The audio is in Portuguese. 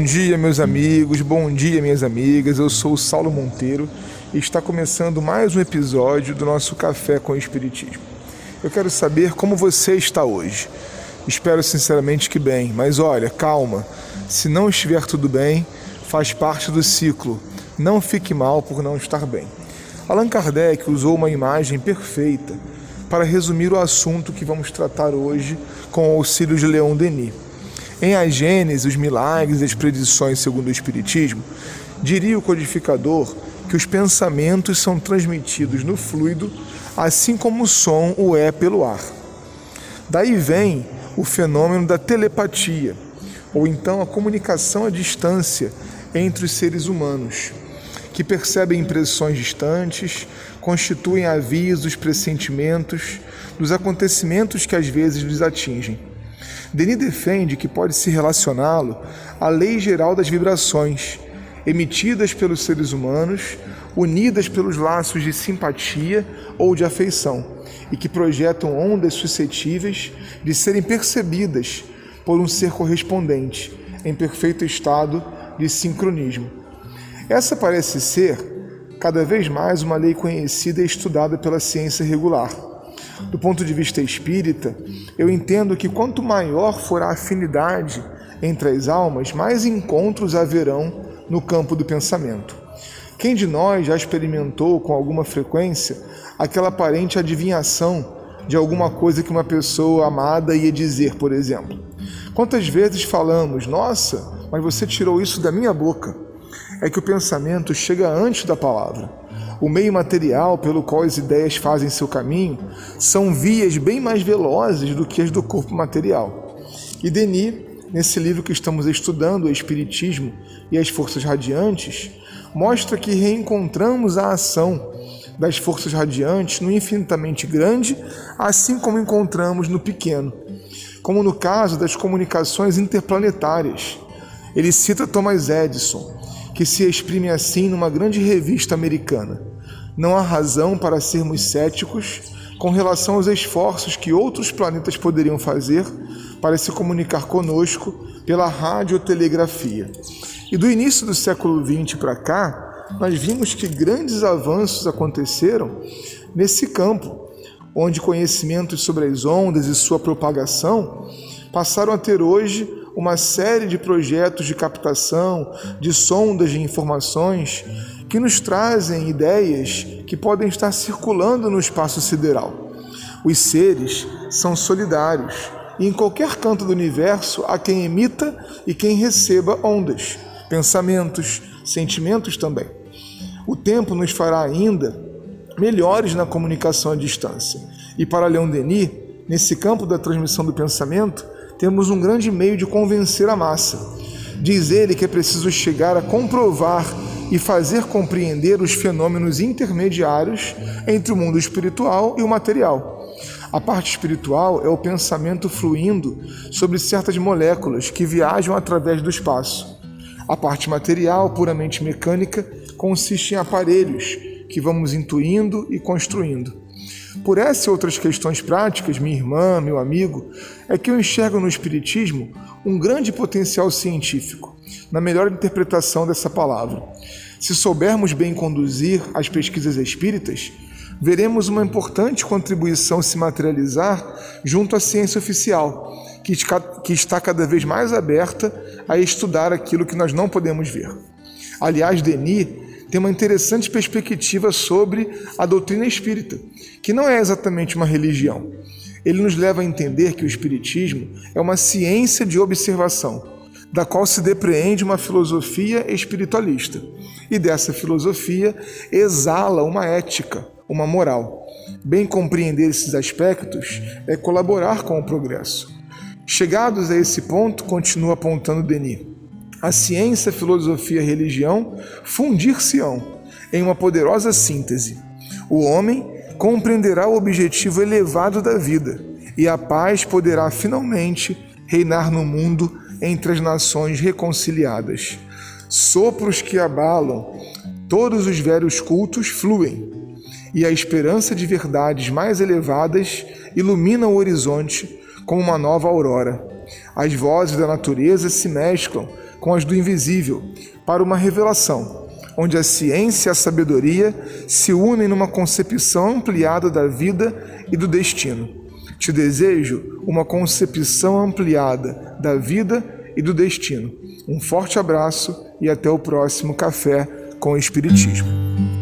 Bom dia, meus amigos, bom dia, minhas amigas. Eu sou o Saulo Monteiro e está começando mais um episódio do nosso Café com Espiritismo. Eu quero saber como você está hoje. Espero sinceramente que bem, mas olha, calma. Se não estiver tudo bem, faz parte do ciclo. Não fique mal por não estar bem. Allan Kardec usou uma imagem perfeita para resumir o assunto que vamos tratar hoje com o auxílio de Leon Denis. Em A Gênese, os milagres e as predições segundo o Espiritismo, diria o codificador que os pensamentos são transmitidos no fluido, assim como o som o é pelo ar. Daí vem o fenômeno da telepatia, ou então a comunicação à distância entre os seres humanos, que percebem impressões distantes, constituem avisos, pressentimentos dos acontecimentos que às vezes lhes atingem. Denis defende que pode se relacioná-lo à lei geral das vibrações, emitidas pelos seres humanos, unidas pelos laços de simpatia ou de afeição, e que projetam ondas suscetíveis de serem percebidas por um ser correspondente, em perfeito estado de sincronismo. Essa parece ser, cada vez mais, uma lei conhecida e estudada pela ciência regular do ponto de vista espírita, eu entendo que quanto maior for a afinidade entre as almas, mais encontros haverão no campo do pensamento. Quem de nós já experimentou com alguma frequência aquela aparente adivinhação de alguma coisa que uma pessoa amada ia dizer, por exemplo? Quantas vezes falamos, nossa, mas você tirou isso da minha boca? É que o pensamento chega antes da palavra. O meio material pelo qual as ideias fazem seu caminho são vias bem mais velozes do que as do corpo material. E Denis, nesse livro que estamos estudando, O Espiritismo e as Forças Radiantes, mostra que reencontramos a ação das forças radiantes no infinitamente grande, assim como encontramos no pequeno, como no caso das comunicações interplanetárias. Ele cita Thomas Edison, que se exprime assim numa grande revista americana. Não há razão para sermos céticos com relação aos esforços que outros planetas poderiam fazer para se comunicar conosco pela radiotelegrafia. E do início do século XX para cá, nós vimos que grandes avanços aconteceram nesse campo, onde conhecimentos sobre as ondas e sua propagação passaram a ter hoje uma série de projetos de captação, de sondas de informações que nos trazem ideias que podem estar circulando no espaço sideral. Os seres são solidários e em qualquer canto do universo há quem emita e quem receba ondas, pensamentos, sentimentos também. O tempo nos fará ainda melhores na comunicação à distância. E para Leon Denis, nesse campo da transmissão do pensamento, temos um grande meio de convencer a massa. Diz ele que é preciso chegar a comprovar e fazer compreender os fenômenos intermediários entre o mundo espiritual e o material. A parte espiritual é o pensamento fluindo sobre certas moléculas que viajam através do espaço. A parte material, puramente mecânica, consiste em aparelhos que vamos intuindo e construindo. Por essas e outras questões práticas, minha irmã, meu amigo, é que eu enxergo no Espiritismo um grande potencial científico, na melhor interpretação dessa palavra. Se soubermos bem conduzir as pesquisas espíritas, veremos uma importante contribuição se materializar junto à ciência oficial, que está cada vez mais aberta a estudar aquilo que nós não podemos ver. Aliás, Denis tem uma interessante perspectiva sobre a doutrina espírita, que não é exatamente uma religião. Ele nos leva a entender que o Espiritismo é uma ciência de observação, da qual se depreende uma filosofia espiritualista. E dessa filosofia exala uma ética, uma moral. Bem compreender esses aspectos é colaborar com o progresso. Chegados a esse ponto, continua apontando Denis, a ciência, a filosofia e a religião fundir-se-ão em uma poderosa síntese. O homem compreenderá o objetivo elevado da vida e a paz poderá finalmente reinar no mundo entre as nações reconciliadas. Sopros que abalam todos os velhos cultos fluem, e a esperança de verdades mais elevadas ilumina o horizonte como uma nova aurora. As vozes da natureza se mesclam com as do invisível, para uma revelação, onde a ciência e a sabedoria se unem numa concepção ampliada da vida e do destino. Te desejo uma concepção ampliada da vida e do destino. Um forte abraço e até o próximo Café com Espiritismo.